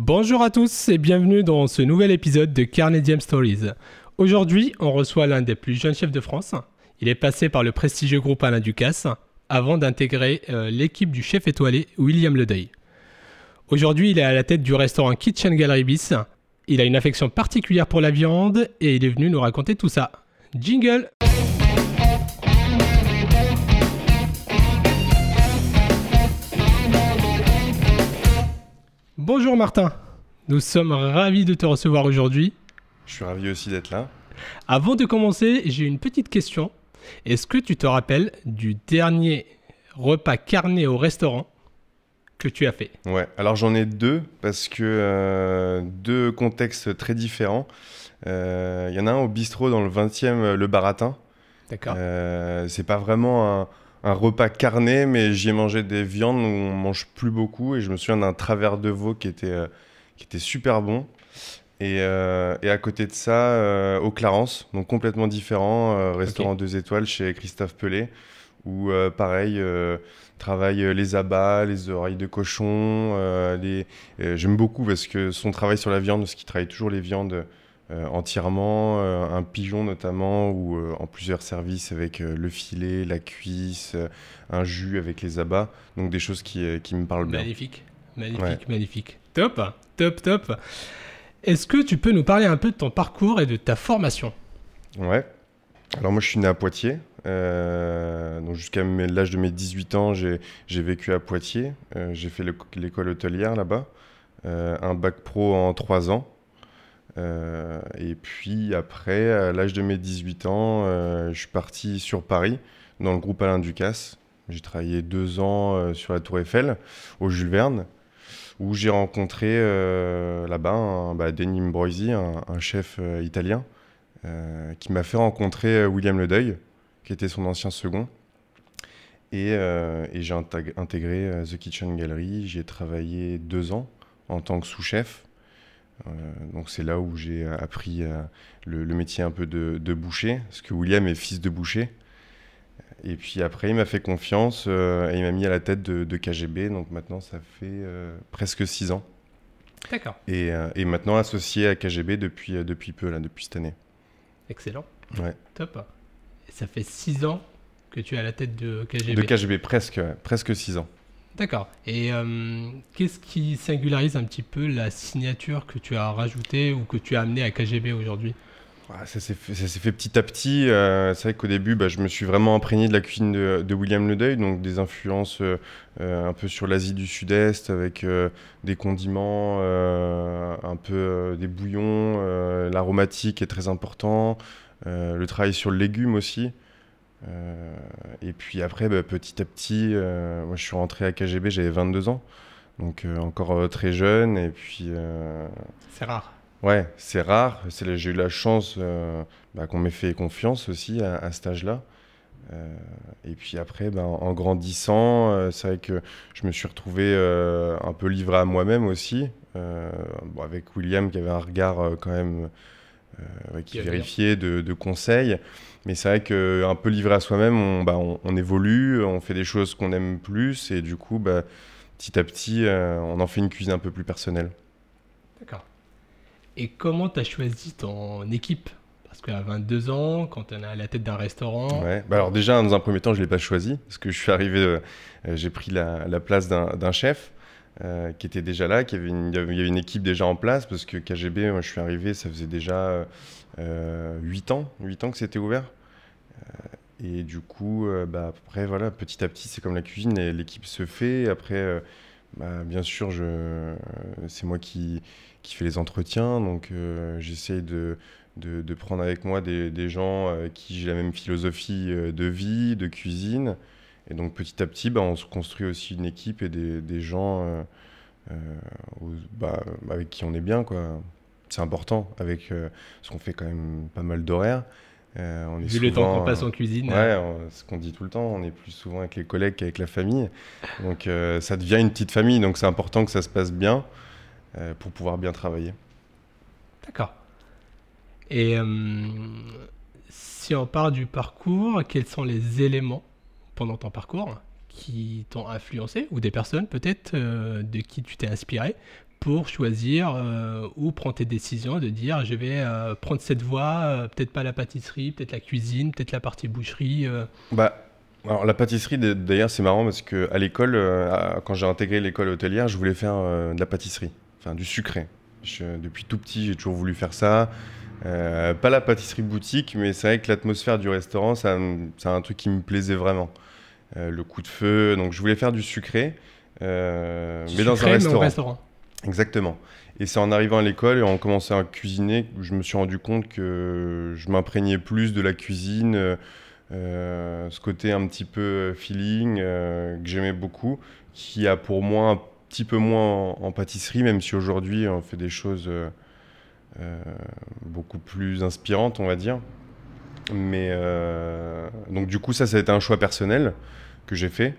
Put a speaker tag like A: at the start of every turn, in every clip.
A: Bonjour à tous et bienvenue dans ce nouvel épisode de Carnedium Stories. Aujourd'hui, on reçoit l'un des plus jeunes chefs de France. Il est passé par le prestigieux groupe Alain Ducasse avant d'intégrer euh, l'équipe du chef étoilé William Ledeuil. Aujourd'hui, il est à la tête du restaurant Kitchen Gallery Bis. Il a une affection particulière pour la viande et il est venu nous raconter tout ça. Jingle Bonjour Martin, nous sommes ravis de te recevoir aujourd'hui.
B: Je suis ravi aussi d'être là.
A: Avant de commencer, j'ai une petite question. Est-ce que tu te rappelles du dernier repas carné au restaurant que tu as fait?
B: Ouais, alors j'en ai deux parce que euh, deux contextes très différents. Euh, Il y en a un au bistrot dans le 20e, le Baratin.
A: D'accord.
B: Euh, c'est pas vraiment un, un repas carné, mais j'y ai mangé des viandes où on mange plus beaucoup et je me souviens d'un travers de veau qui était, euh, qui était super bon. Et, euh, et à côté de ça, euh, au Clarence, donc complètement différent, euh, restaurant
A: Ok.
B: deux étoiles chez Christophe Pelé, où pareil, travaille les abats, les oreilles de cochon. les... J'aime beaucoup parce que son travail sur la viande, parce qu'il travaille toujours les viandes entièrement, euh, un pigeon notamment, ou euh, en plusieurs services avec euh, le filet, la cuisse, euh, un jus avec les abats, donc des choses qui, euh, qui me parlent bien.
A: Magnifique, magnifique,
B: Ouais.
A: magnifique. Top, top, top. Est-ce que tu peux nous parler un peu de ton parcours et de ta formation?
B: Ouais. Alors moi je suis né à Poitiers. Euh, donc jusqu'à l'âge de mes 18 ans, j'ai vécu à Poitiers. Euh, j'ai fait le- l'école hôtelière là-bas. Euh, un bac pro en 3 ans. Euh, et puis après, à l'âge de mes 18 ans, euh, je suis parti sur Paris, dans le groupe Alain Ducasse. J'ai travaillé deux ans euh, sur la Tour Eiffel, au Jules Verne, où j'ai rencontré là-bas bah, Denis Mbroisi, un, chef italien, qui m'a fait rencontrer William Ledeuil, qui était son ancien second. Et, j'ai intég- intégré The Kitchen Gallery. J'y ai travaillé deux ans en tant que sous-chef. Euh, donc c'est là où j'ai appris euh, le, le métier un peu de, de boucher, parce que William est fils de boucher. Et puis après, il m'a fait confiance euh, et il m'a mis à la tête de, de KGB. Donc maintenant, ça fait euh, presque six ans.
A: D'accord,
B: Et, euh, et maintenant associé à KGB depuis, euh, depuis peu, là, depuis cette année.
A: excellent.
B: Ouais.
A: Top. Et ça fait 6 ans que tu es à la tête de KGB.
B: De KGB, presque, presque six ans.
A: D'accord. Et euh, qu'est-ce qui singularise un petit peu la signature que tu as rajoutée ou que tu as amenée à KGB aujourd'hui?
B: Ça s'est fait, petit à petit. euh, c'est vrai qu'au début, bah, je me suis vraiment imprégné de la cuisine de, de William Ledeuil, donc des influences euh, un peu sur l'Asie du Sud-Est, avec des condiments, un peu des bouillons, l'aromatique est très important, le travail sur le légume aussi. Euh, et puis après, bah, petit à petit, euh, moi je suis rentré à KGB, j'avais 22 ans, donc euh, encore très jeune, et puis...
A: C'est rare.
B: Ouais, c'est rare. J'ai eu la chance bah, qu'on m'ait fait confiance aussi à, à cet âge-là. Et puis après, bah, en, grandissant, c'est vrai que je me suis retrouvé un peu livré à moi-même aussi, bon, avec William qui avait un regard quand même ouais, qui vérifiait de, de conseils. Mais c'est vrai qu'un peu livré à soi-même, on, bah, on, on évolue, on fait des choses qu'on aime plus, et du coup, bah, petit à petit, euh, on en fait une cuisine un peu plus personnelle.
A: D'accord. Et comment tu as choisi ton équipe? Parce qu'à 22 ans, quand on est à la tête d'un restaurant,
B: Ouais. Bah alors déjà, dans un premier temps, je ne l'ai pas choisi, parce que je suis arrivé, euh, euh, j'ai pris la, la place d'un chef euh, qui était déjà là, qui avait une, il y avait une équipe déjà en place, parce que KGB, moi je suis arrivé, ça faisait déjà euh, 8 ans, 8 ans que c'était ouvert. Euh, et du coup, euh, bah, après, voilà, petit à petit, c'est comme la cuisine, l'équipe se fait. Après, bah, bien sûr, c'est moi qui, qui fais les entretiens, donc j'essaye de, de, de prendre avec moi des, des gens qui j'ai la même philosophie de vie, de cuisine. Et donc petit à petit, bah, on se construit aussi une équipe et des, des gens euh, euh, bah, avec qui on est bien. quoi. C'est important, avec, euh, parce qu'on fait quand même pas mal d'horaires. On est
A: vu le temps qu'on passe en cuisine,
B: Ouais, on- ce qu'on dit tout le temps, on est plus souvent avec les collègues qu'avec la famille. Donc ça devient une petite famille, donc c'est important que ça se passe bien pour pouvoir bien travailler.
A: D'accord. Et si on part du parcours, quels sont les éléments pendant ton parcours qui t'ont influencé ou des personnes peut-être euh, de qui tu t'es inspiré pour choisir ou prendre tes décisions de dire je vais prendre cette voie, peut-être pas la pâtisserie, peut-être la cuisine, peut-être la partie boucherie
B: Bah, alors la pâtisserie, d'ailleurs, c'est marrant parce que à l'école, quand j'ai intégré l'école hôtelière, je voulais faire de la pâtisserie, enfin du sucré. depuis tout petit, j'ai toujours voulu faire ça. Euh, pas la pâtisserie boutique, mais c'est vrai que l'atmosphère du restaurant, c'est un, truc qui me plaisait vraiment. Euh, le coup de feu, donc je voulais faire du sucré,
A: euh, mais dans un restaurant.
B: Exactement. Et c'est en arrivant à l'école et en commençant à cuisiner que je me suis rendu compte que je m'imprégnais plus de la cuisine, ce côté un petit peu feeling que j'aimais beaucoup, qui a pour moi un petit peu moins en pâtisserie, même si aujourd'hui on fait des choses euh, beaucoup plus inspirante, on va dire. Mais euh, donc du coup, ça, ça a été un choix personnel que j'ai fait.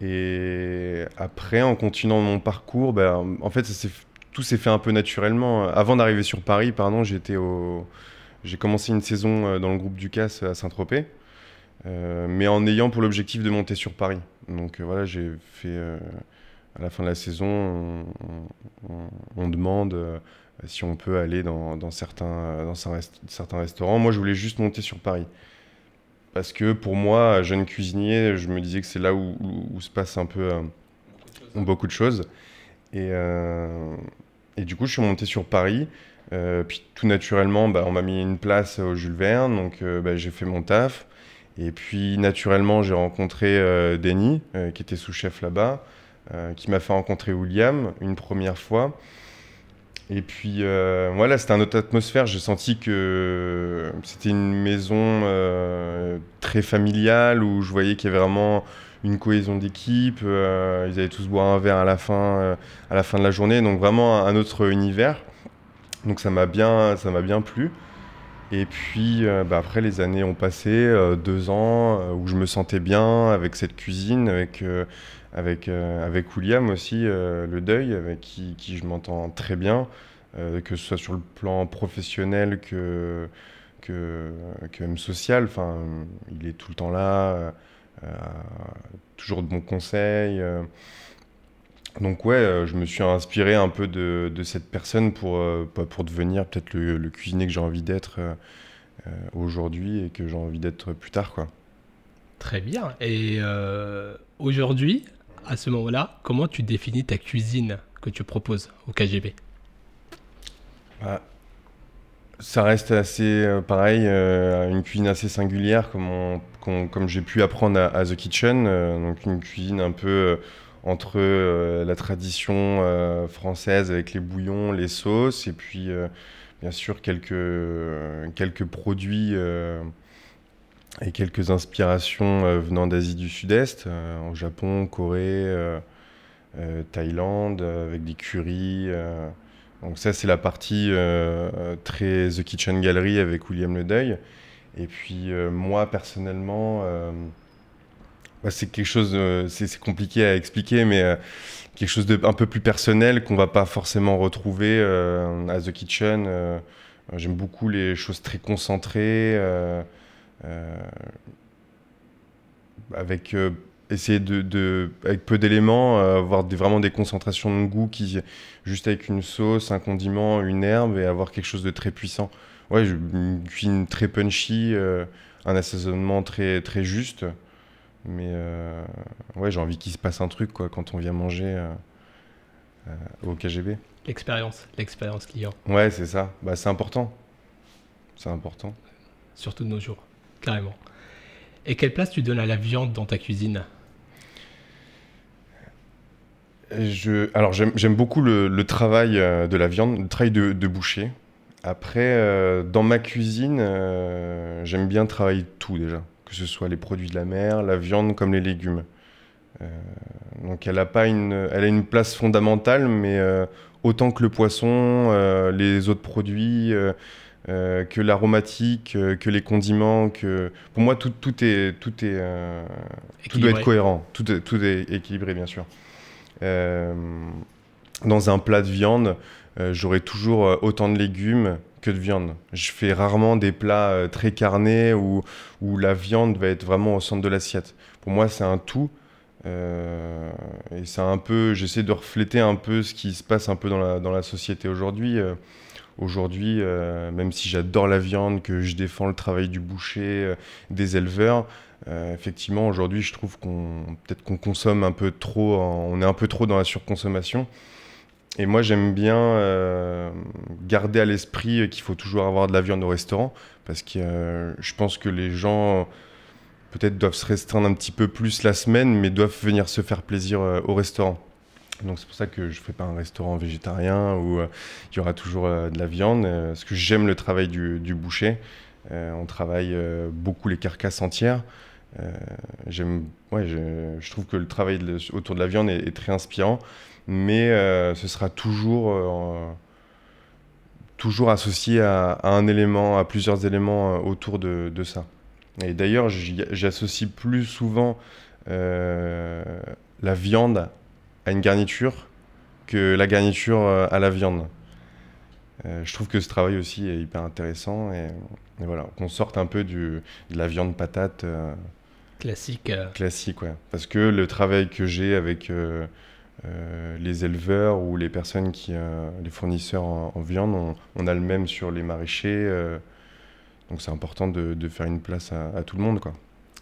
B: Et après, en continuant mon parcours, ben, en fait, tout s'est fait un peu naturellement. Avant d'arriver sur Paris, pardon, j'étais au... j'ai commencé une saison euh, dans le groupe Ducasse à Saint-Tropez, mais en ayant pour l'objectif de monter sur Paris. Donc voilà, j'ai fait à la fin de la saison, on demande si on peut aller dans, certains, dans certains restaurants. Moi, je voulais juste monter sur Paris. Parce que pour moi, jeune cuisinier, je me disais que c'est là où, se passe un peu euh, beaucoup de choses. Et, euh, et, du coup, je suis monté sur Paris. Euh, puis tout naturellement, bah, on m'a mis une place au Jules Verne, donc bah, j'ai fait mon taf. Et puis naturellement, j'ai rencontré Denis, qui était sous-chef là-bas, qui m'a fait rencontrer William une première fois. Et puis euh, voilà, c'était une autre atmosphère. J'ai senti que c'était une maison euh, très familiale où je voyais qu'il y avait vraiment une cohésion d'équipe. Euh, ils allaient tous boire un verre à la fin, à la fin de la journée, donc vraiment un, autre univers. Donc ça m'a bien, bien plu. Et puis bah, après, les années ont passé, deux ans où je me sentais bien avec cette cuisine, avec avec, euh, avec William aussi, euh, le deuil, avec qui, je m'entends très bien, euh, que ce soit sur le plan professionnel que, que, même social. Enfin, il est tout le temps là, toujours de bons conseils. Donc ouais, je me suis inspiré un peu de, cette personne pour, pour devenir peut-être le, le, cuisinier que j'ai envie d'être aujourd'hui et que j'ai envie d'être plus tard. quoi.
A: Très bien. Et aujourd'hui, à ce moment-là, comment tu définis ta cuisine que tu proposes au KGB
B: bah, Ça reste assez euh, pareil, euh, une cuisine assez singulière, comme, comme j'ai pu apprendre à, The Kitchen. Euh, donc une cuisine un peu entre la tradition française avec les bouillons, les sauces, et puis bien sûr quelques, quelques produits et quelques inspirations euh, venant d'Asie du Sud-Est, euh, au Japon, Corée, euh, Thaïlande, avec des curries. donc ça, c'est la partie très The Kitchen Gallery avec William Le Deuil. Et puis moi, personnellement, bah, c'est quelque chose, c'est compliqué à expliquer, mais quelque chose de un peu plus personnel qu'on va pas forcément retrouver à The Kitchen. J'aime beaucoup les choses très concentrées. Euh, avec euh, essayer de, avec peu d'éléments, euh, avoir des, vraiment des concentrations de goût qui, juste avec une sauce, un condiment, une herbe, et avoir quelque chose de très puissant. Ouais, une cuisine très punchy, un assaisonnement très, très juste. Mais ouais, j'ai envie qu'il se passe un truc quoi, quand on vient manger au KGB.
A: L'expérience, l'expérience client.
B: Ouais, c'est ça. Bah, c'est important. C'est important.
A: Surtout de nos jours carrément. Et quelle place tu donnes à la viande dans ta cuisine?
B: Je, alors j'aime beaucoup le, travail euh, de la viande, le travail de, boucher. Après, euh, dans ma cuisine, euh, j'aime bien travailler tout déjà, que ce soit les produits de la mer, la viande comme les légumes. donc elle a pas une, elle a une place fondamentale, mais autant que le poisson, les autres produits. Euh, que l'aromatique, euh, que les condiments, que pour moi tout, tout est tout est euh, tout doit être cohérent, tout est, tout est équilibré bien sûr. dans un plat de viande, j'aurai toujours autant de légumes que de viande. Je fais rarement des plats très carnés où, où la viande va être vraiment au centre de l'assiette. Pour moi, c'est un tout. et c'est un peu, j'essaie de refléter un peu ce qui se passe un peu dans la, dans la société aujourd'hui. Aujourd'hui, même si j'adore la viande, que je défends le travail du boucher, des éleveurs, effectivement, aujourd'hui, je trouve qu'on peut-être qu'on consomme un peu trop, on est un peu trop dans la surconsommation. Et moi, j'aime bien euh, garder à l'esprit qu'il faut toujours avoir de la viande au restaurant, parce que euh, je pense que les gens peut-être doivent se restreindre un petit peu plus la semaine, mais doivent venir se faire plaisir euh, au restaurant. Donc c'est pour ça que je ne fais pas un restaurant végétarien où il y aura toujours de la viande, parce que j'aime le travail du, boucher. on travaille beaucoup les carcasses entières. j'aime, ouais, je, trouve que le travail autour de la viande est très inspirant mais euh, ce sera toujours, euh, toujours associé à, un élément, à plusieurs éléments euh, autour de, ça. Et d'ailleurs, j'associe plus souvent la viande à une garniture que la garniture à la viande. je trouve que ce travail aussi est hyper intéressant et, voilà, qu'on sorte un peu du, de la viande patate.
A: classique.
B: Classique, ouais. Parce que le travail que j'ai avec euh, les éleveurs ou les personnes qui, euh, les fournisseurs en, viande, on, a le même sur les maraîchers. Euh, donc c'est important de, faire une place à, tout le monde. Quoi.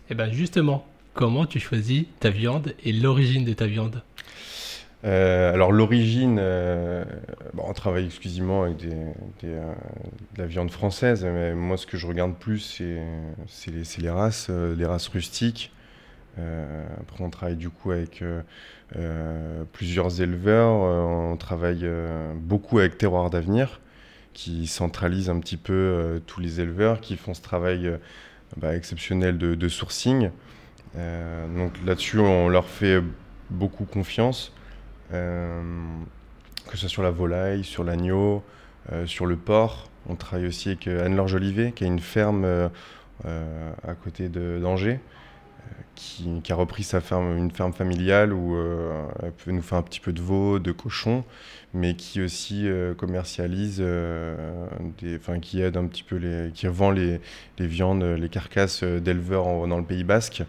A: Et eh bien justement, comment tu choisis ta viande et l'origine de ta viande?
B: Alors l'origine, on travaille exclusivement avec des, de la viande française, mais moi ce que je regarde plus c'est les, races, les races rustiques. après on travaille du coup avec euh, plusieurs éleveurs. Euh, on travaille euh, beaucoup avec Terroir d'Avenir, qui centralise un petit peu tous les éleveurs, qui font ce travail bah, exceptionnel de, sourcing. donc là-dessus, on leur fait beaucoup confiance, que ce soit sur la volaille, sur l'agneau, sur le porc. On travaille aussi avec Anne-Laure Jolivet, qui a une ferme à côté d'Angers qui, a repris sa ferme, une ferme familiale où euh, elle peut nous faire un petit peu de veau, de cochon, mais qui aussi euh, commercialise, euh, enfin qui aide un petit peu les, qui vend les viandes, les carcasses d'éleveurs dans le Pays Basque.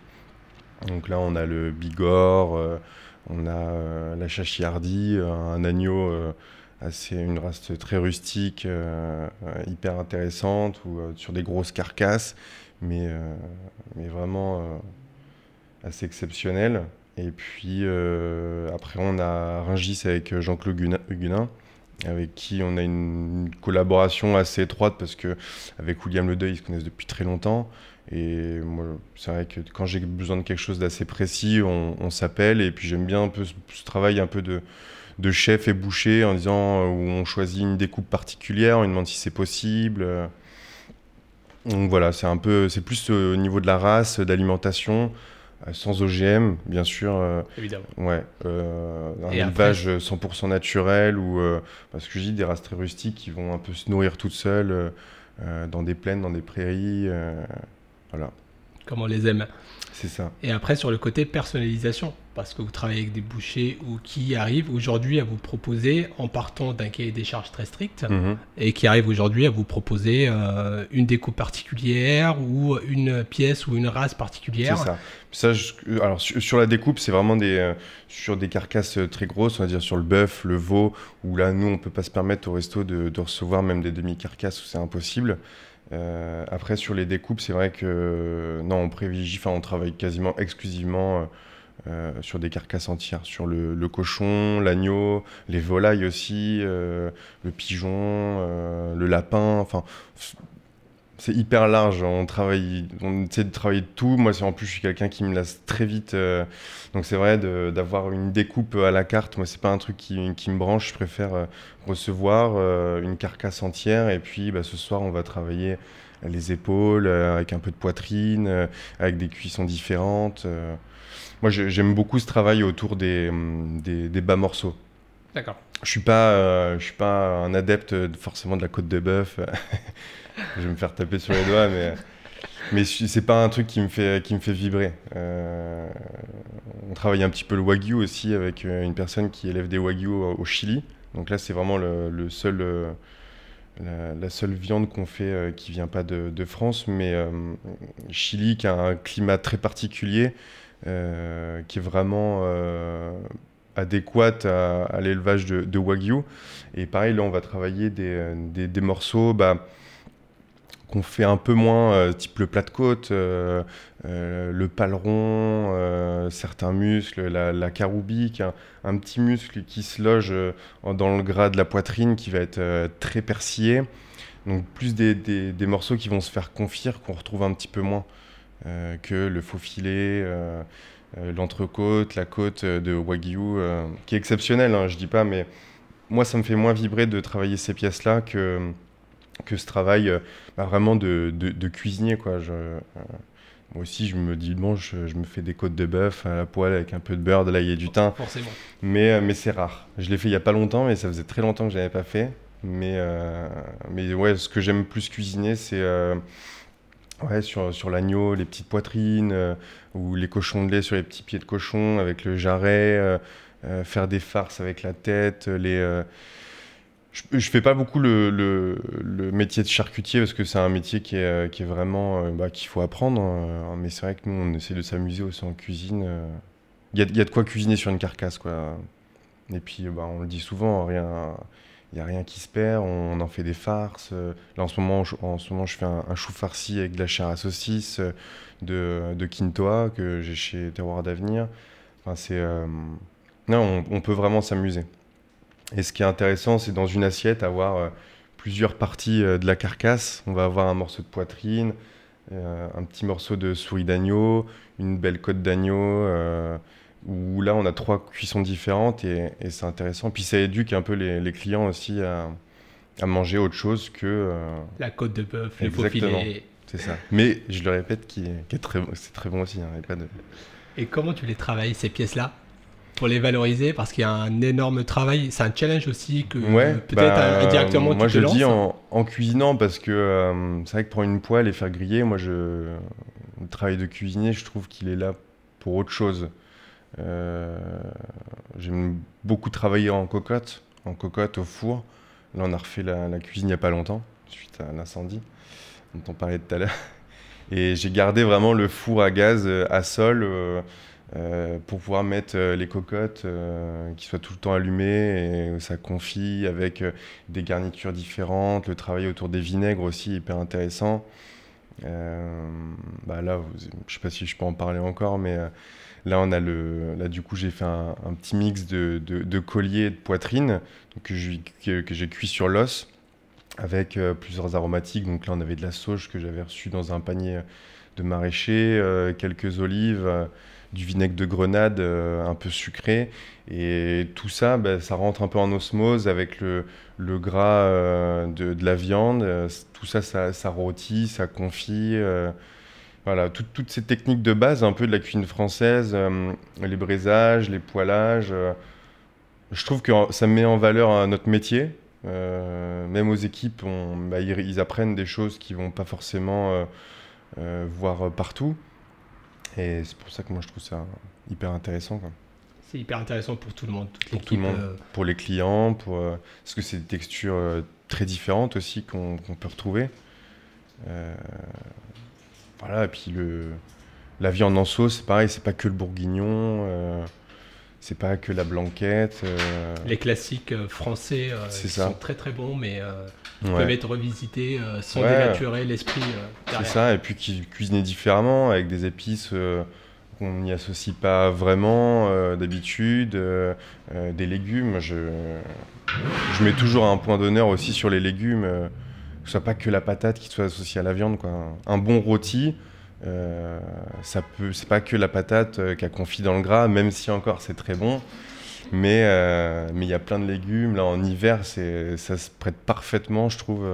B: Donc là, on a le Bigorre, on a la Chachiardi, un agneau assez une race très rustique, hyper intéressante, ou sur des grosses carcasses, mais, mais vraiment assez exceptionnel. Et puis euh, après, on a Ringis avec Jean-Claude Huguenin, avec qui on a une collaboration assez étroite parce que avec William Ledeuil, ils se connaissent depuis très longtemps. Et moi, c'est vrai que quand j'ai besoin de quelque chose d'assez précis, on, s'appelle. Et puis j'aime bien un peu ce, travail un peu de, de, chef et boucher en disant euh, où on choisit une découpe particulière, on demande si c'est possible. Donc voilà, c'est un peu, c'est plus au niveau de la race, d'alimentation. Euh, sans OGM, bien sûr. Euh,
A: Évidemment.
B: Ouais. Euh, un élevage 100% naturel ou parce que je dis des races très rustiques qui vont un peu se nourrir toutes seules dans des plaines, dans des prairies. Voilà.
A: Comme on les aime.
B: C'est ça.
A: Et après, sur le côté personnalisation, parce que vous travaillez avec des bouchers ou qui arrivent aujourd'hui à vous proposer, en partant d'un cahier des charges très strict, mhm. et qui arrivent aujourd'hui à vous proposer euh, une découpe particulière ou une pièce ou une race particulière.
B: C'est ça. ça euh, alors, sur, la découpe, c'est vraiment des, euh, sur des carcasses très grosses, on va dire sur le bœuf, le veau, où là, nous, on peut pas se permettre au resto de, de recevoir même des demi-carcasses où c'est impossible. Euh, après, sur les découpes, c'est vrai que non, on privilégie, enfin, on travaille quasiment exclusivement euh, sur des carcasses entières, sur le, cochon, l'agneau, les volailles aussi, euh, le pigeon, le lapin. Enfin, c'est hyper large. On travaille, on essaie de travailler de tout. Moi, en plus, je suis quelqu'un qui me lasse très vite. Euh, donc, c'est vrai d'avoir une découpe à la carte. Moi, c'est pas un truc qui, me branche. Je préfère euh, recevoir euh, une carcasse entière. Et puis, bah, ce soir, on va travailler les épaules avec un peu de poitrine, avec des cuissons différentes. moi, j'aime beaucoup ce travail autour des, des bas morceaux.
A: D'accord.
B: Je suis pas, je suis pas un adepte forcément de la côte de bœuf. je vais me faire taper sur les doigts, mais, mais c'est pas un truc qui me fait, vibrer. Euh, on travaille un petit peu le wagyu aussi avec euh, une personne qui élève des wagyu au, Chili. Donc là, c'est vraiment euh, la, seule viande qu'on fait qui vient pas de, France, mais Chili qui a un climat très particulier. qui est vraiment adéquate à, l'élevage de, Wagyu. Et pareil, là, on va travailler des, des, morceaux bah, qu'on fait un peu moins, type le plat de côte, le paleron, certains muscles, la, la caroubique, un, petit muscle qui se loge dans le gras de la poitrine qui va être très persillé. Donc plus des, des, morceaux qui vont se faire confire, qu'on retrouve un petit peu moins que le faux filet. Euh, l'entrecôte, la côte de Wagyu, euh, qui est exceptionnelle, hein, je dis pas, mais moi, ça me fait moins vibrer de travailler ces pièces-là que, que ce travail euh, bah, vraiment de, de, cuisinier. Quoi. Je, moi aussi, je me dis, bon, je, me fais des côtes de bœuf à la poêle avec un peu de beurre, de l'ail et du thym.
A: Forcément.
B: Mais, mais c'est rare. Je l'ai fait il n'y a pas longtemps, mais ça faisait très longtemps que je n'avais pas fait. Mais, mais ouais, ce que j'aime plus cuisiner, c'est Ouais, sur, sur l'agneau, les petites poitrines, euh, ou les cochons de lait sur les petits pieds de cochon avec le jarret, euh, euh, faire des farces avec la tête. Les, je, ne fais pas beaucoup le, métier de charcutier parce que c'est un métier qui est, est vraiment bah, qu'il faut apprendre. Hein. mais c'est vrai que nous, on essaie de s'amuser aussi en cuisine. Il y, a de quoi cuisiner sur une carcasse, quoi. Et puis, bah, on le dit souvent, il n'y a rien qui se perd, on, en fait des farces. Là, en ce moment, je, fais un, chou farci avec de la chair à saucisse de, Quintoa que j'ai chez Terroir d'Avenir. Enfin, euh, non, on, peut vraiment s'amuser. Et ce qui est intéressant, c'est dans une assiette avoir euh, plusieurs parties euh, de la carcasse. On va avoir un morceau de poitrine, un petit morceau de souris d'agneau, une belle côte d'agneau où là on a trois cuissons différentes et, c'est intéressant. Puis ça éduque un peu les, clients aussi à, manger autre chose que... Euh,
A: la côte de bœuf, le faux.
B: C'est ça. Mais je le répète, qui est, très, c'est très bon aussi. Hein,
A: et comment tu les travailles, ces pièces-là? Pour les valoriser parce qu'il y a un énorme travail. C'est un challenge aussi que peut-être bah, indirectement
B: moi
A: tu
B: je le dis en, cuisinant parce que euh, c'est vrai que prendre une poêle et faire griller, moi je, le travail de cuisinier, je trouve qu'il est là pour autre chose. Euh, j'aime beaucoup travailler en cocotte, en cocotte au four. Là, on a refait la, cuisine il n'y a pas longtemps, suite à l'incendie dont on parlait tout à l'heure. Et j'ai gardé vraiment le four à gaz euh, à sol euh, pour pouvoir mettre les cocottes qui soient tout le temps allumées et ça confie avec des garnitures différentes. Le travail autour des vinaigres aussi hyper intéressant. bah là, je ne sais pas si je peux en parler encore, mais Là, on a le, là du coup, j'ai fait un, petit mix de, de, collier et de poitrine que, j'ai cuit sur l'os avec euh, plusieurs aromatiques. Donc là, on avait de la sauge que j'avais reçue dans un panier de maraîcher, euh, quelques olives, euh, du vinaigre de grenade un peu sucré. Et tout ça, bah, ça rentre un peu en osmose avec le, le gras de, de, la viande. Tout ça, ça, ça rôtit, ça confie. Voilà, toutes ces techniques de base, un peu de la cuisine française, euh, les braisages, les poilages, euh, je trouve que ça met en valeur notre métier. Euh, même aux équipes, bah, ils, apprennent des choses qu'ils vont pas forcément voir partout. Et c'est pour ça que moi je trouve ça hyper intéressant.
A: C'est hyper intéressant pour tout le monde.
B: pour tout le monde, pour les clients, pour, parce que c'est des textures très différentes aussi qu'on peut retrouver. Voilà, et puis le, la viande en sauce, c'est pareil, c'est pas que le bourguignon, euh, c'est pas que la blanquette. Euh.
A: Les classiques euh, français sont très très bons, mais peuvent être revisités sans dénaturer l'esprit.
B: c'est ça, et puis qui cuisiner différemment avec des épices qu'on n'y associe pas vraiment d'habitude, des légumes. Je, je mets toujours un point d'honneur aussi sur les légumes ce soit pas que la patate qui soit associée à la viande. Quoi. Un bon rôti, euh, ça peut, c'est pas que la patate euh, qui a confit dans le gras, même si encore c'est très bon. Mais euh, mais il y a plein de légumes. Là, en hiver, c'est, ça se prête parfaitement, je trouve.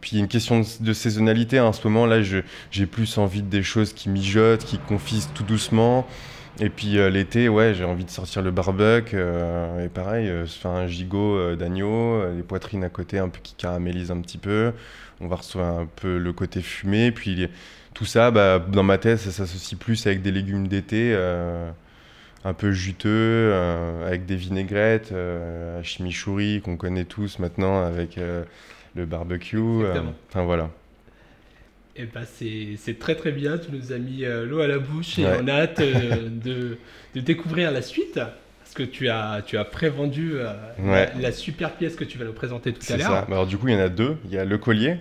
B: Puis il y a une question de, saisonnalité. En ce moment, là, j'ai plus envie de des choses qui mijotent, qui confisent tout doucement. Et puis euh, l'été, ouais, j'ai envie de sortir le barbecue. Euh, et pareil, euh, se faire un gigot d'agneau, les poitrines à côté un peu qui caramélisent un petit peu. On va recevoir un peu le côté fumé. Puis tout ça, bah, dans ma tête, ça s'associe plus avec des légumes d'été un peu juteux, avec des vinaigrettes, à chimichurri qu'on connaît tous maintenant avec le barbecue. Enfin voilà.
A: Eh ben c'est très très bien, tu nous as mis euh, l'eau à la bouche et on a hâte euh, de, de, découvrir la suite. Parce que tu as, tu as prévendu euh, la, super pièce que tu vas nous présenter tout à l'heure.
B: Bah, alors du coup, il y en a deux. Il y a le collier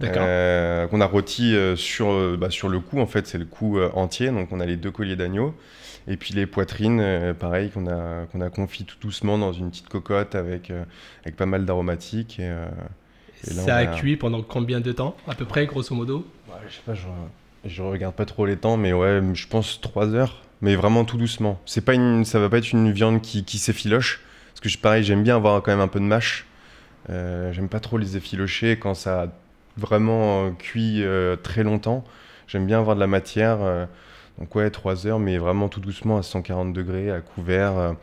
B: qu'on a rôti sur, bah, sur le cou. En fait, c'est le cou entier. Donc on a les deux colliers d'agneau. Et puis les poitrines, pareil, qu'on a, qu'on a confit tout doucement dans une petite cocotte avec, avec pas mal d'aromatiques. Et,
A: ça a cuit pendant combien de temps, à peu près, grosso modo
B: Je sais pas, je, regarde pas trop les temps, mais ouais, je pense 3 heures, mais vraiment tout doucement. C'est pas une, ça va pas être une viande qui, qui s'effiloche, parce que pareil, j'aime bien avoir quand même un peu de mâche. Euh, j'aime pas trop les effilocher quand ça a vraiment euh, cuit euh, très longtemps. J'aime bien avoir de la matière. donc ouais, 3 heures, mais vraiment tout doucement à 140 degrés, à couvert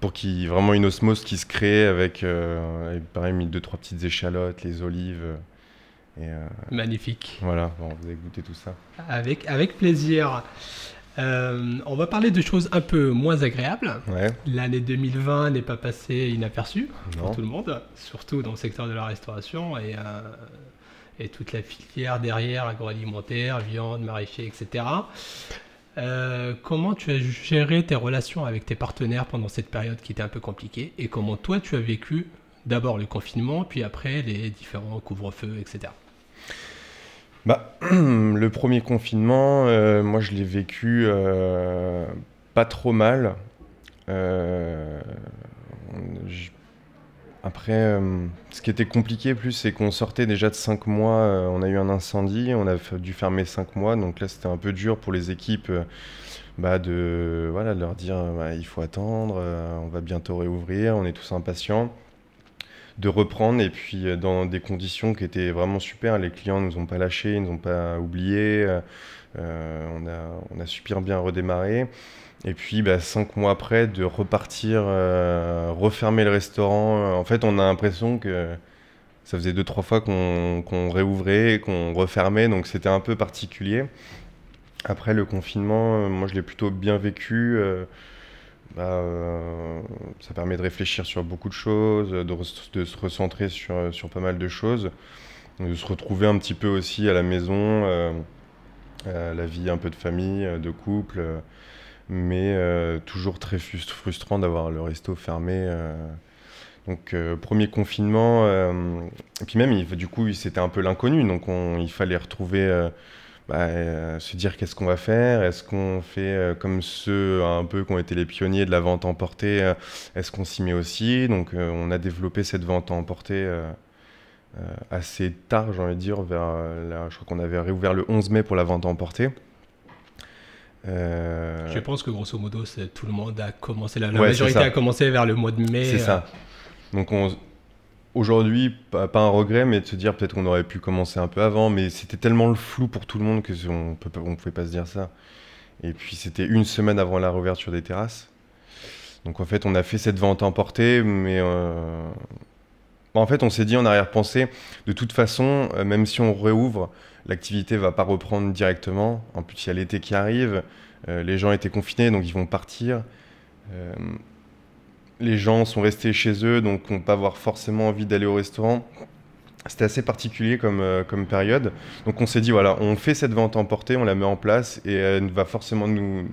B: pour qu'il y ait vraiment une osmose qui se crée avec, euh, pareil, mis deux, trois petites échalotes, les olives. Euh,
A: et, euh, Magnifique.
B: Voilà, bon, vous avez goûté tout ça.
A: Avec, avec plaisir. on va parler de choses un peu moins agréables. L'année 2020 n'est pas passée inaperçue pour tout le monde, surtout dans le secteur de la restauration et, et toute la filière derrière, agroalimentaire, viande, maraîcher, etc. Euh, comment tu as géré tes relations avec tes partenaires pendant cette période qui était un peu compliquée et comment toi tu as vécu d'abord le confinement, puis après les différents couvre-feux, etc.
B: Bah, le premier confinement, euh, moi je l'ai vécu euh, pas trop mal. Après, euh, ce qui était compliqué plus, c'est qu'on sortait déjà de 5 mois, euh, on a eu un incendie, on a dû fermer 5 mois, donc là c'était un peu dur pour les équipes euh, bah, de, voilà, leur dire bah, il faut attendre, on va bientôt réouvrir, on est tous impatients de reprendre et puis dans des conditions qui étaient vraiment super, les clients ne nous ont pas lâchés, ils ne nous ont pas oubliés, on, a, on a super bien redémarré. Et puis, bah, cinq mois après, de repartir, euh, refermer le restaurant. En fait, on a l'impression que ça faisait deux, trois fois qu'on réouvrait, qu'on refermait, donc c'était un peu particulier. Après le confinement, euh, moi je l'ai plutôt bien vécu. Euh, bah, ça permet de réfléchir sur beaucoup de choses, de, se recentrer sur, sur, pas mal de choses, de se retrouver un petit peu aussi à la maison, la vie un peu de famille, de couple mais euh, toujours très frustrant d'avoir le resto fermé. Euh. Donc euh, premier confinement, et puis même du coup c'était un peu l'inconnu, donc il fallait retrouver, bah, se dire qu'est-ce qu'on va faire, est-ce qu'on fait comme ceux un peu qui ont été les pionniers de la vente emportée, est-ce qu'on s'y met aussi? Donc on a développé cette vente emportée assez tard, j'ai envie de dire, je crois qu'on avait réouvert le 11 mai pour la vente emportée.
A: Euh, Je pense que grosso modo, tout le monde a commencé, la, majorité a commencé vers le mois de mai.
B: C'est ça. Euh. Donc aujourd'hui, pas, un regret, mais de se dire peut-être qu'on aurait pu commencer un peu avant, mais c'était tellement le flou pour tout le monde que on ne pouvait pas se dire ça. Et puis c'était une semaine avant la réouverture des terrasses. Donc en fait, on a fait cette vente emportée, mais euh, en fait, on s'est dit en arrière-pensée, de toute façon, même si on réouvre, l'activité va pas reprendre directement. En plus, il y a l'été qui arrive, euh, les gens étaient confinés, donc ils vont partir. Euh, les gens sont restés chez eux, donc n'ont pas avoir forcément envie d'aller au restaurant. C'était assez particulier comme, euh, comme période. Donc on s'est dit, voilà, on fait cette vente emportée, on la met en place et elle va forcément nous,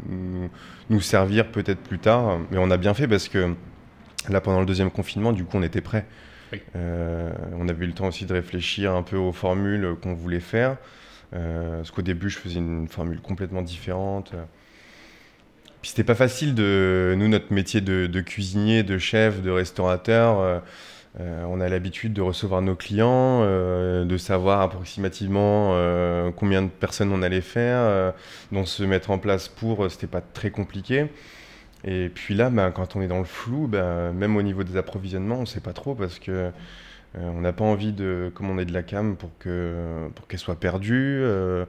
B: nous, servir peut-être plus tard. Mais on a bien fait parce que là, pendant le deuxième confinement, du coup, on était prêt. Euh, on avait eu le temps aussi de réfléchir un peu aux formules qu'on voulait faire. Euh, parce qu'au début, je faisais une formule complètement différente. Puis c'était pas facile de. Nous, notre métier de, cuisinier, de chef, de restaurateur, euh, on a l'habitude de recevoir nos clients, de savoir approximativement combien de personnes on allait faire, donc se mettre en place pour, c'était pas très compliqué. Et puis là, bah, quand on est dans le flou, bah, même au niveau des approvisionnements, on ne sait pas trop parce que euh, on n'a pas envie de commander de la cam pour que pour qu'elle soit perdue. Euh,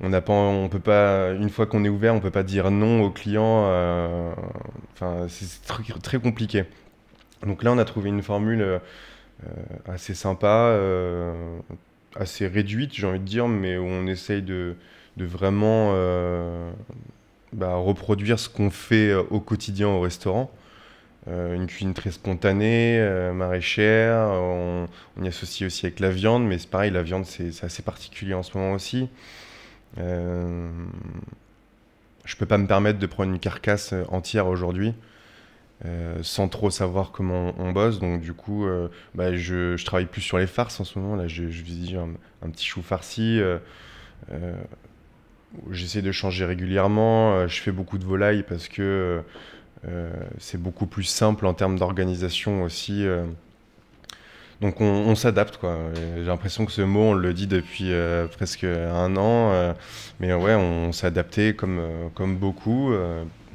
B: on n'a peut pas, une fois qu'on est ouvert, on peut pas dire non aux clients. Euh, enfin, c'est très, compliqué. Donc là, on a trouvé une formule assez sympa, assez réduite, j'ai envie de dire, mais où on essaye de vraiment bah, reproduire ce qu'on fait euh, au quotidien au restaurant. une cuisine très spontanée, maraîchère. On, y associe aussi avec la viande, mais c'est pareil, la viande c'est assez particulier en ce moment aussi. Euh, je peux pas me permettre de prendre une carcasse entière aujourd'hui. sans trop savoir comment on, bosse. Donc du coup, bah, je, travaille plus sur les farces en ce moment. Là, je, je un, petit chou farci. J'essaie de changer régulièrement. Euh, je fais beaucoup de volailles parce que euh, c'est beaucoup plus simple en termes d'organisation aussi. Euh. Donc on, s'adapte quoi. J'ai l'impression que ce mot on le dit depuis presque un an, mais ouais on s'est adapté comme comme beaucoup.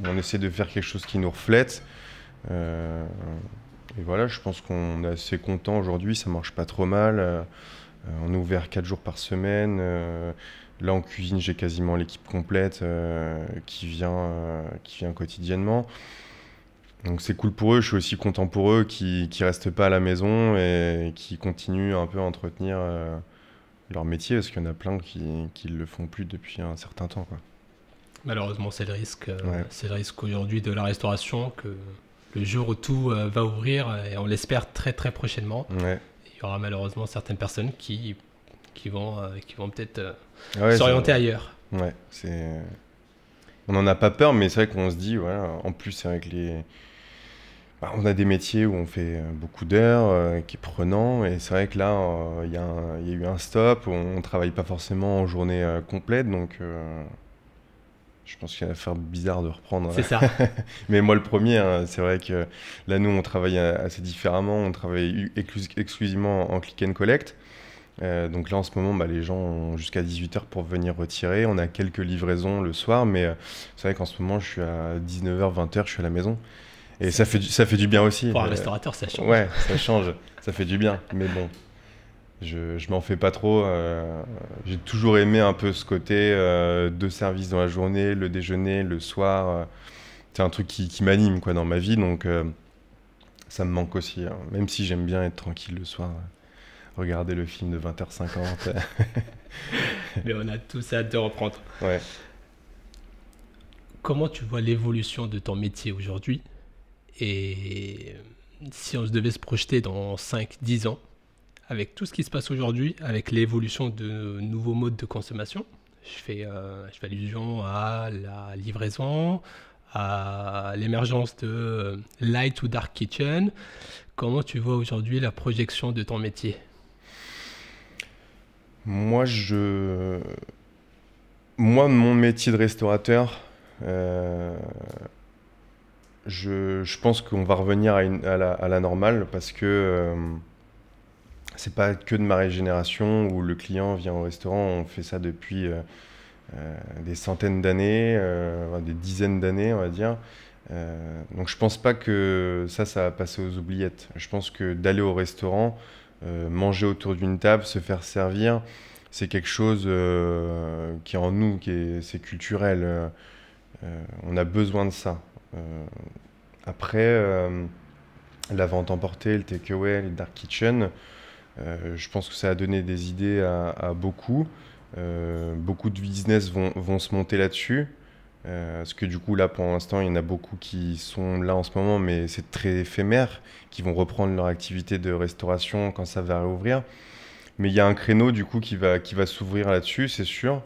B: on essaie de faire quelque chose qui nous reflète. et voilà, je pense qu'on est assez content aujourd'hui. Ça marche pas trop mal. on est ouvert 4 jours par semaine. Là, en cuisine, j'ai quasiment l'équipe complète euh, qui, vient, euh, qui vient quotidiennement. Donc c'est cool pour eux, je suis aussi content pour eux qui ne restent pas à la maison et qui continuent un peu à entretenir euh, leur métier parce qu'il y en a plein qui ne le font plus depuis un certain temps. Quoi.
A: Malheureusement, c'est le risque. C'est le risque aujourd'hui de la restauration que le jour où tout va ouvrir, et on l'espère très très prochainement, il y aura malheureusement certaines personnes qui qui vont, euh, qui vont peut-être euh, s'orienter ailleurs.
B: Ouais, c'est. On n'en a pas peur, mais c'est vrai qu'on se dit, voilà, en plus, c'est vrai que les. Bah, on a des métiers où on fait euh, beaucoup d'heures, qui est prenant, et c'est vrai que là, il y, y, a eu un stop, on ne travaille pas forcément en journée complète, donc je pense qu'il va faire bizarre de reprendre.
A: C'est ça.
B: Mais moi, le premier, hein, c'est vrai que là, nous, on travaille assez différemment. On travaille exclusivement en click and collect. Euh, donc là, en ce moment, bah, les gens ont jusqu'à 18h pour venir retirer. On a quelques livraisons le soir, mais euh, c'est vrai qu'en ce moment, je suis à 19h, 20h, je suis à la maison. Et ça fait, du, ça fait du bien aussi.
A: Pour un euh, restaurateur, ça change.
B: Ouais, ça change. ça fait du bien. Mais bon, je, je m'en fais pas trop. J'ai toujours aimé un peu ce côté de service dans la journée, le déjeuner, le soir. c'est un truc qui, qui m'anime quoi dans ma vie. Donc ça me manque aussi. Hein. Même si j'aime bien être tranquille le soir regarder le film de 20h50.
A: Mais on a tous hâte de reprendre.
B: Ouais.
A: Comment tu vois l'évolution de ton métier aujourd'hui Et si on devait se projeter dans 5-10 ans, avec tout ce qui se passe aujourd'hui, avec l'évolution de nouveaux modes de consommation, je fais, euh, je fais allusion à la livraison, à l'émergence de light ou dark kitchen. Comment tu vois aujourd'hui la projection de ton métier?
B: Moi, je. Moi, mon métier de restaurateur, euh, je, je, pense qu'on va revenir à, une, à, la, à, la, normale parce que euh, c'est pas que de ma régénération où le client vient au restaurant, on fait ça depuis euh, des centaines d'années, des dizaines d'années, on va dire. donc je pense pas que ça, ça va passer aux oubliettes. Je pense que d'aller au restaurant, euh, manger autour d'une table, se faire servir, c'est quelque chose euh, qui est en nous, qui est, c'est culturel. Euh, on a besoin de ça. après, la vente emportée, le takeaway, les dark kitchen, je pense que ça a donné des idées à, beaucoup. beaucoup de business vont, vont se monter là-dessus. Euh, parce que du coup, là, pour l'instant, il y en a beaucoup qui sont là en ce moment, mais c'est très éphémère, qui vont reprendre leur activité de restauration quand ça va réouvrir. Mais il y a un créneau, du coup, qui va, qui va s'ouvrir là-dessus, c'est sûr.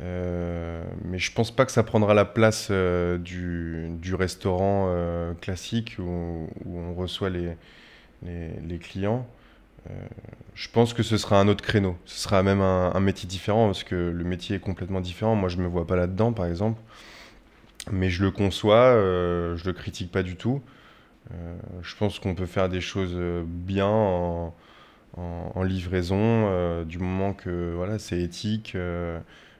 B: Euh, mais je pense pas que ça prendra la place euh, du, du, restaurant classique où, où, on reçoit les, les, les clients. Je pense que ce sera un autre créneau. Ce sera même un, métier différent parce que le métier est complètement différent. Moi, je me vois pas là-dedans, par exemple mais je le conçois, euh, je le critique pas du tout. Euh, je pense qu'on peut faire des choses euh, bien en, livraison, euh, du moment que voilà, c'est éthique,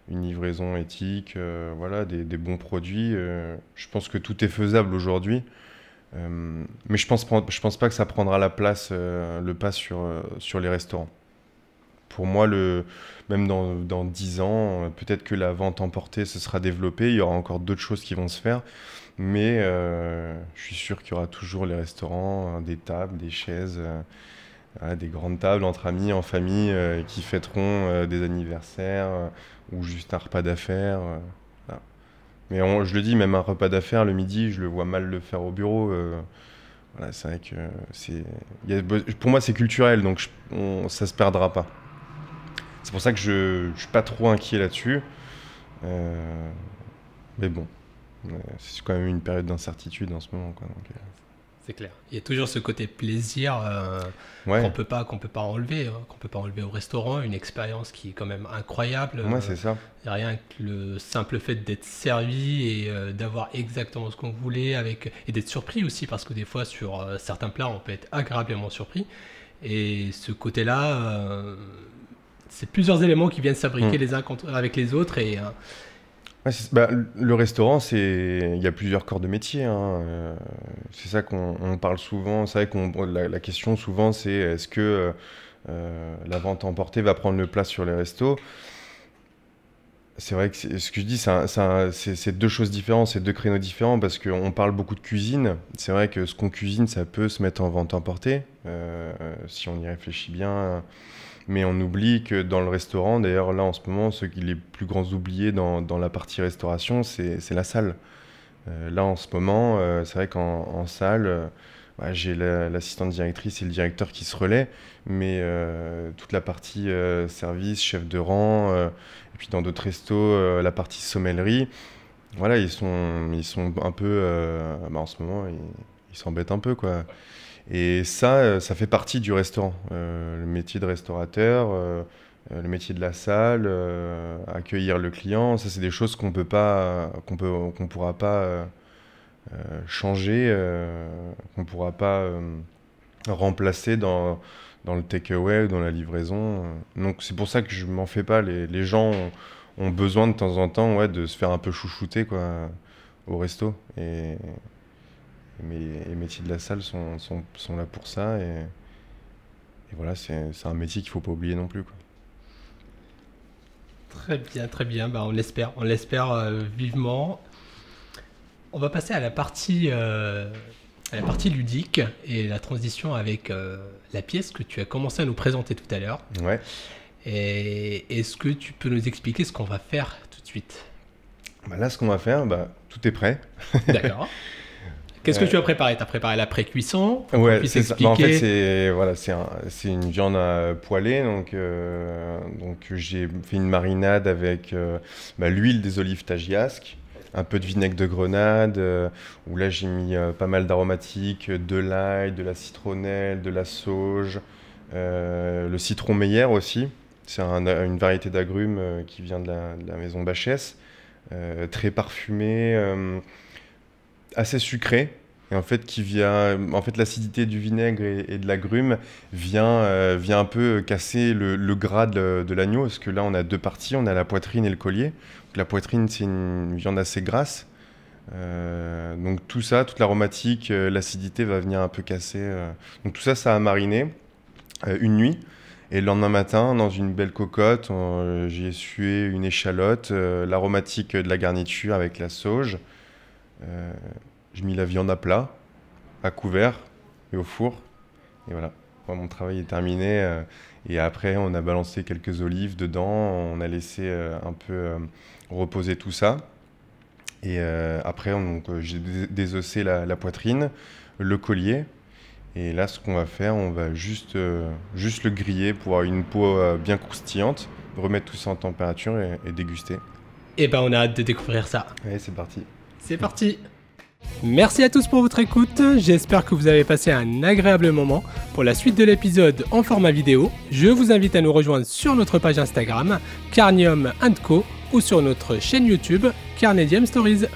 B: une livraison éthique, voilà, des, bons produits. je pense que tout est faisable aujourd'hui. Mais je pense, pense pas que ça prendra la place, le pas sur, sur les restaurants pour moi, même dans, dans 10 ans, euh, peut-être que la vente emportée se sera développée, il y aura encore d'autres choses qui vont se faire, mais euh, je suis sûr qu'il y aura toujours les restaurants, hein, des tables, des chaises, euh, des grandes tables entre amis, en famille, qui fêteront des anniversaires ou juste un repas d'affaires. Mais je le dis, même un repas d'affaires le midi, je le vois mal le faire au bureau. voilà, c'est vrai que c'est, a- pour moi c'est culturel, donc je- on- ça se perdra pas. C'est pour ça que je, je suis pas trop inquiet là-dessus. Euh, mais bon, euh, c'est quand même une période d'incertitude en ce moment. Quoi, euh,
A: C'est clair. Il y a toujours ce côté plaisir euh,
B: ouais,
A: qu'on peut pas qu'on peut pas enlever, hein, qu'on peut pas enlever au restaurant, une expérience qui est quand même incroyable.
B: ouais,
A: Euh,
B: c'est ça.
A: rien que le simple fait d'être servi et euh, d'avoir exactement ce qu'on voulait avec et d'être surpris aussi parce que des fois sur euh, certains plats on peut être agréablement surpris et ce côté-là euh, c'est plusieurs éléments qui viennent s'abriquer
B: Mm.
A: les uns contre- avec les autres et euh,
B: Bah, le restaurant, c'est il y a plusieurs corps de métier. hein, euh, c'est ça qu'on on parle souvent. C'est vrai qu'on la, question souvent, c'est est-ce que euh, euh, la vente emportée va prendre le place sur les restos? C'est vrai que ce que je dis, c'est deux choses différentes, c'est deux créneaux différents parce qu'on parle beaucoup de cuisine. C'est vrai que ce qu'on cuisine, ça peut se mettre en vente emportée euh, si on y réfléchit bien. Mais on oublie que dans le restaurant, d'ailleurs là en ce moment, ceux qui les plus grands oubliés dans, dans la partie restauration, c'est la salle. Euh, là en ce moment, euh, c'est vrai qu'en en salle, euh, bah, j'ai la- l'assistante directrice et le directeur qui se relaient, mais toute la partie service, chef de rang, et puis dans d'autres restos, la partie sommellerie, voilà, ils sont, ils sont un peu, bah, en ce moment, ils s'embêtent un peu quoi. Et ça, euh, ça fait partie du restaurant. Euh, le métier de restaurateur, euh, le métier de la salle, accueillir le client, ça c'est des choses qu'on peut pas, qu'on peut, qu'on pourra pas changer, qu'on pourra pas remplacer dans, dans le takeaway ou dans la livraison. Donc c'est pour ça que je m'en fais pas. Les, gens ont, besoin de temps en temps ouais, de se faire un peu chouchouter quoi, au resto. Mais les métiers de la salle sont, sont, sont là pour ça. Et, et voilà, c'est un métier qu'il faut pas oublier non plus. Quoi.
A: très bien très bien bah, on l'espère on l'espère euh, vivement on va passer à la partie euh, à la partie ludique et la transition avec euh, la pièce que tu as commencé à nous présenter tout à l'heure
B: Ouais.
A: Et est-ce que tu peux nous expliquer ce qu'on va faire tout de suite?
B: Bah là, ce qu'on va faire, bah, tout est prêt.
A: D'accord. Qu'est-ce que tu as préparé? Tu as préparé la pré-cuisson?
B: Ouais, c'est ça. Bah, en fait, c'est voilà, c'est un- une viande à poêler, donc euh, donc j'ai fait une marinade avec euh, bah, l'huile des olives tagiasques, un peu de vinaigre de grenade, euh, où là j'ai mis euh, pas mal d'aromatiques, de l'ail, de la citronnelle, de la sauge, euh, le citron meilleur aussi. C'est un- une variété d'agrumes qui vient de la, de la maison Bachès, très parfumé, euh, assez sucré. Et en fait, qui vient, en fait, l'acidité du vinaigre et, de l'agrume vient, euh, vient un peu casser le, le gras de, l'agneau, parce que là, on a deux parties, on a la poitrine et le collier. La poitrine, c'est une viande assez grasse. Euh, donc tout ça, toute l'aromatique, euh, l'acidité va venir un peu casser. euh. Donc tout ça, ça a mariné euh, une nuit. Et le lendemain matin, dans une belle cocotte, on- j'ai essuyé une échalote, euh, l'aromatique de la garniture avec la sauge. J'ai mis la viande à plat, à couvert et au four. Et voilà, mon travail est terminé. euh, et après, on a balancé quelques olives dedans. On a laissé euh, un peu euh, reposer tout ça. Et après, j'ai dés- désossé la, la poitrine, le collier. Et là, ce qu'on va faire, on va juste, juste le griller pour avoir une peau bien croustillante, remettre tout ça en température et, et déguster.
A: Eh ben, on a hâte de découvrir ça.
B: Allez, c'est parti.
A: C'est parti Merci à tous pour votre écoute, j'espère que vous avez passé un agréable moment. Pour la suite de l'épisode en format vidéo, je vous invite à nous rejoindre sur notre page Instagram, Carnium Co, ou sur notre chaîne YouTube, Carnedium Stories.